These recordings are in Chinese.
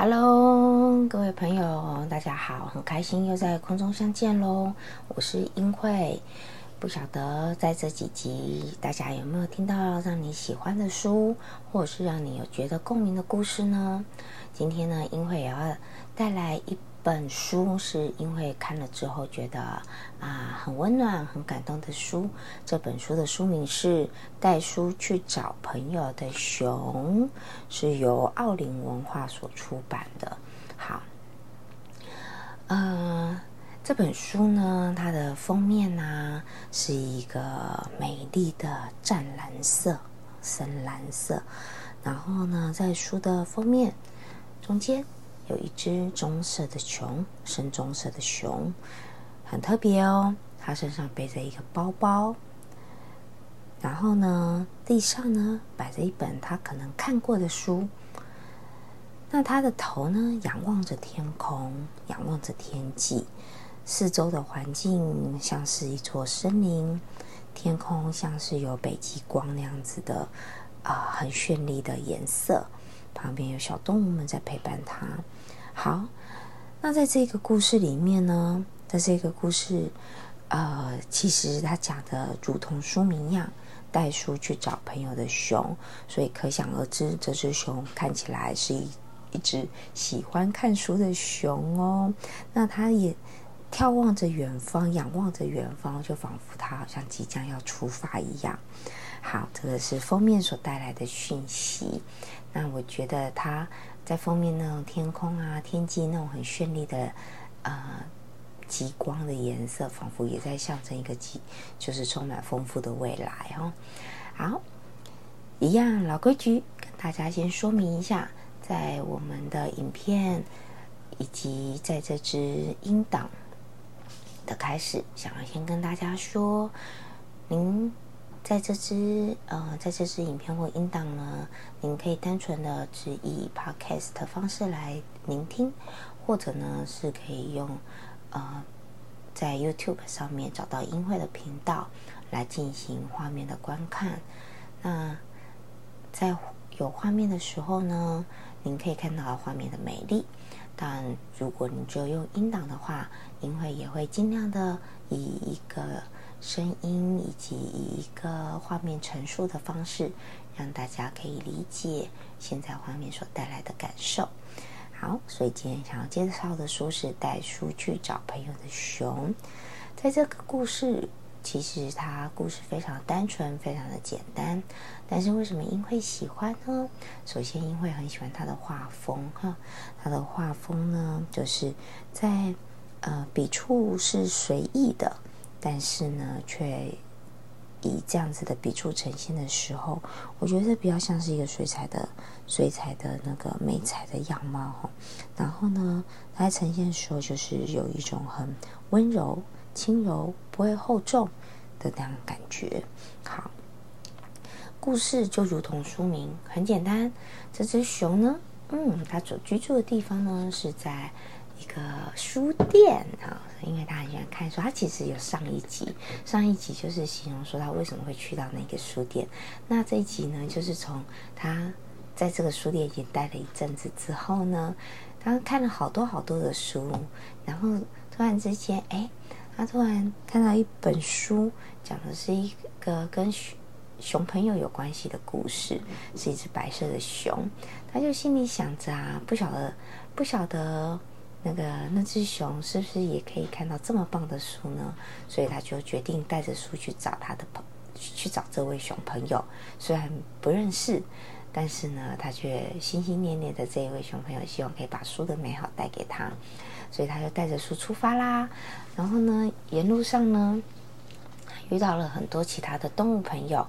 Hello，各位朋友，大家好，很开心又在空中相见喽！我是英慧，不晓得在这几集大家有没有听到让你喜欢的书，或者是让你有觉得共鸣的故事呢？今天呢，英慧也要带来一。本书是因为看了之后觉得啊很温暖、很感动的书。这本书的书名是《带书去找朋友的熊》，是由奥林文化所出版的。好，呃，这本书呢，它的封面呢是一个美丽的湛蓝色、深蓝色，然后呢，在书的封面中间。有一只棕色的熊，深棕色的熊，很特别哦。它身上背着一个包包，然后呢，地上呢摆着一本他可能看过的书。那他的头呢，仰望着天空，仰望着天际，四周的环境像是一座森林，天空像是有北极光那样子的啊，很绚丽的颜色。旁边有小动物们在陪伴他。好，那在这个故事里面呢，在这个故事，呃，其实他讲的如同书名一样，带书去找朋友的熊，所以可想而知，这只熊看起来是一一只喜欢看书的熊哦。那它也眺望着远方，仰望着远方，就仿佛它好像即将要出发一样。好，这个是封面所带来的讯息。那我觉得它。在封面那种天空啊，天际那种很绚丽的，呃，极光的颜色，仿佛也在象征一个极，就是充满丰富的未来哦。好，一样老规矩，跟大家先说明一下，在我们的影片以及在这支音档的开始，想要先跟大家说，您。在这支呃，在这支影片或音档呢，您可以单纯的只以 podcast 的方式来聆听，或者呢是可以用呃在 YouTube 上面找到音会的频道来进行画面的观看。那在有画面的时候呢，您可以看到画面的美丽。但如果你只有用音档的话，音会也会尽量的以一个。声音以及以一个画面陈述的方式，让大家可以理解现在画面所带来的感受。好，所以今天想要介绍的书是《带书去找朋友的熊》。在这个故事，其实它故事非常单纯，非常的简单。但是为什么英会喜欢呢？首先，英会很喜欢他的画风哈，他的画风呢，就是在呃笔触是随意的。但是呢，却以这样子的笔触呈现的时候，我觉得比较像是一个水彩的水彩的那个美彩的样貌哈。然后呢，它呈现的时候，就是有一种很温柔、轻柔、不会厚重的那样感觉。好，故事就如同书名，很简单。这只熊呢，嗯，它所居住的地方呢是在。一个书店啊，因为他很喜欢看书。他其实有上一集，上一集就是形容说他为什么会去到那个书店。那这一集呢，就是从他在这个书店已经待了一阵子之后呢，他看了好多好多的书，然后突然之间，哎，他突然看到一本书，讲的是一个跟熊熊朋友有关系的故事，是一只白色的熊。他就心里想着啊，不晓得，不晓得。那个那只熊是不是也可以看到这么棒的书呢？所以他就决定带着书去找他的朋，去找这位熊朋友。虽然不认识，但是呢，他却心心念念的这一位熊朋友，希望可以把书的美好带给他。所以他就带着书出发啦。然后呢，沿路上呢，遇到了很多其他的动物朋友。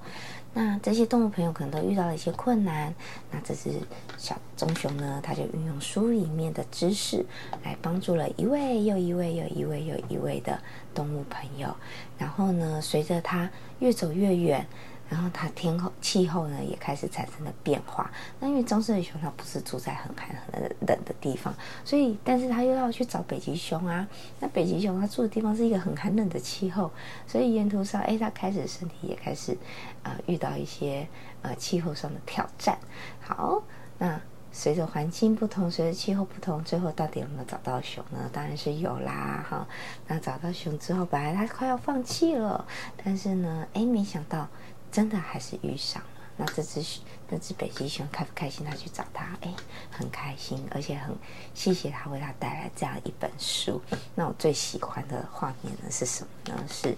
那这些动物朋友可能都遇到了一些困难，那这只小棕熊呢，它就运用书里面的知识来帮助了一位又一位又一位又一位的动物朋友。然后呢，随着它越走越远。然后它天候气候呢也开始产生了变化。那因为棕色的熊它不是住在很寒很冷的地方，所以但是它又要去找北极熊啊。那北极熊它住的地方是一个很寒冷的气候，所以沿途上哎它开始身体也开始呃遇到一些呃气候上的挑战。好，那随着环境不同，随着气候不同，最后到底有没有找到熊呢？当然是有啦哈。那找到熊之后，本来它快要放弃了，但是呢哎没想到。真的还是遇上了。那这只那只北极熊开不开心？他去找他，哎，很开心，而且很谢谢他为他带来这样一本书。那我最喜欢的画面呢是什么呢？是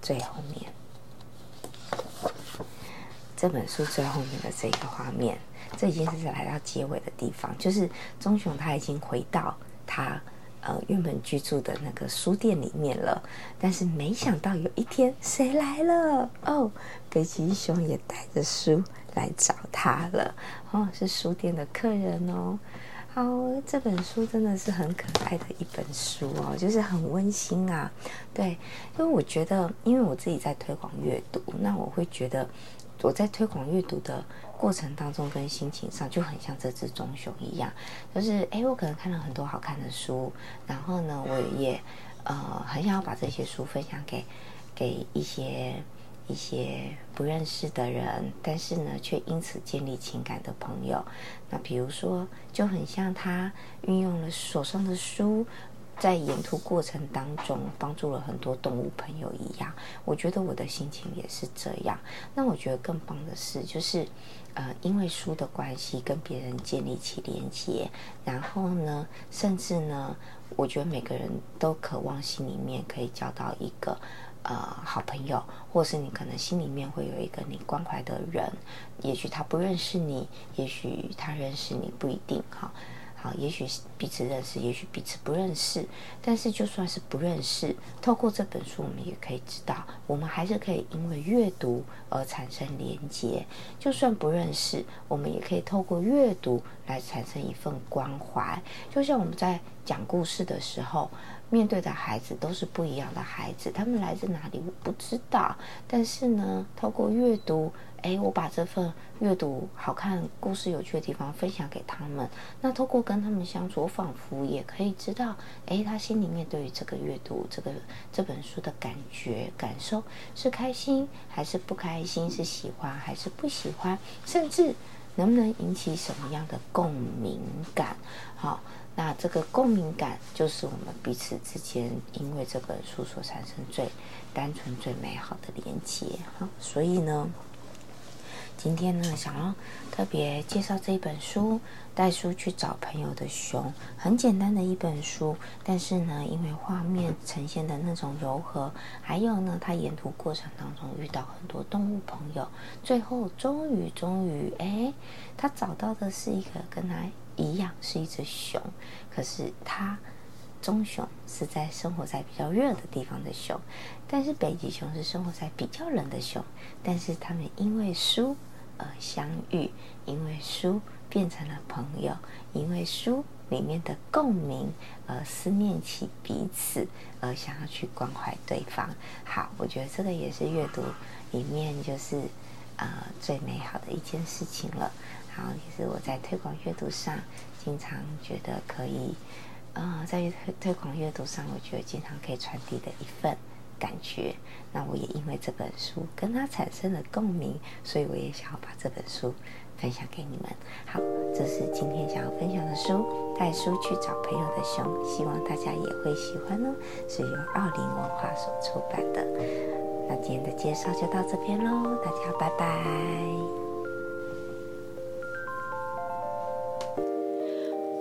最后面这本书最后面的这个画面。这已经是来到结尾的地方，就是棕熊他已经回到他。呃，原本居住的那个书店里面了，但是没想到有一天谁来了？哦，北极熊也带着书来找他了。哦，是书店的客人哦。好，这本书真的是很可爱的一本书哦，就是很温馨啊。对，因为我觉得，因为我自己在推广阅读，那我会觉得我在推广阅读的。过程当中跟心情上就很像这只棕熊一样，就是哎，我可能看了很多好看的书，然后呢，我也呃很想要把这些书分享给给一些一些不认识的人，但是呢，却因此建立情感的朋友。那比如说，就很像他运用了手上的书。在沿途过程当中，帮助了很多动物朋友一样，我觉得我的心情也是这样。那我觉得更棒的是，就是呃，因为书的关系，跟别人建立起连接，然后呢，甚至呢，我觉得每个人都渴望心里面可以交到一个呃好朋友，或是你可能心里面会有一个你关怀的人，也许他不认识你，也许他认识你，不一定哈。也许彼此认识，也许彼此不认识。但是就算是不认识，透过这本书，我们也可以知道，我们还是可以因为阅读而产生连接。就算不认识，我们也可以透过阅读来产生一份关怀。就像我们在讲故事的时候，面对的孩子都是不一样的孩子，他们来自哪里我不知道。但是呢，透过阅读。哎，我把这份阅读好看、故事有趣的地方分享给他们。那透过跟他们相处，我仿佛也可以知道，哎，他心里面对于这个阅读、这个这本书的感觉、感受是开心还是不开心，是喜欢还是不喜欢，甚至能不能引起什么样的共鸣感？好，那这个共鸣感就是我们彼此之间因为这本书所产生最单纯、最美好的连接。好，所以呢。今天呢，想要特别介绍这一本书，《带书去找朋友的熊》，很简单的一本书，但是呢，因为画面呈现的那种柔和，还有呢，他沿途过程当中遇到很多动物朋友，最后终于终于，哎，他找到的是一个跟他一样是一只熊，可是他棕熊是在生活在比较热的地方的熊，但是北极熊是生活在比较冷的熊，但是他们因为书。而相遇，因为书变成了朋友，因为书里面的共鸣而思念起彼此，而想要去关怀对方。好，我觉得这个也是阅读里面就是呃最美好的一件事情了。好，也是我在推广阅读上经常觉得可以，呃，在推推广阅读上，我觉得经常可以传递的一份。感觉，那我也因为这本书跟他产生了共鸣，所以我也想要把这本书分享给你们。好，这是今天想要分享的书，《带书去找朋友的熊》，希望大家也会喜欢哦。是由奥林文化所出版的。那今天的介绍就到这边喽，大家拜拜。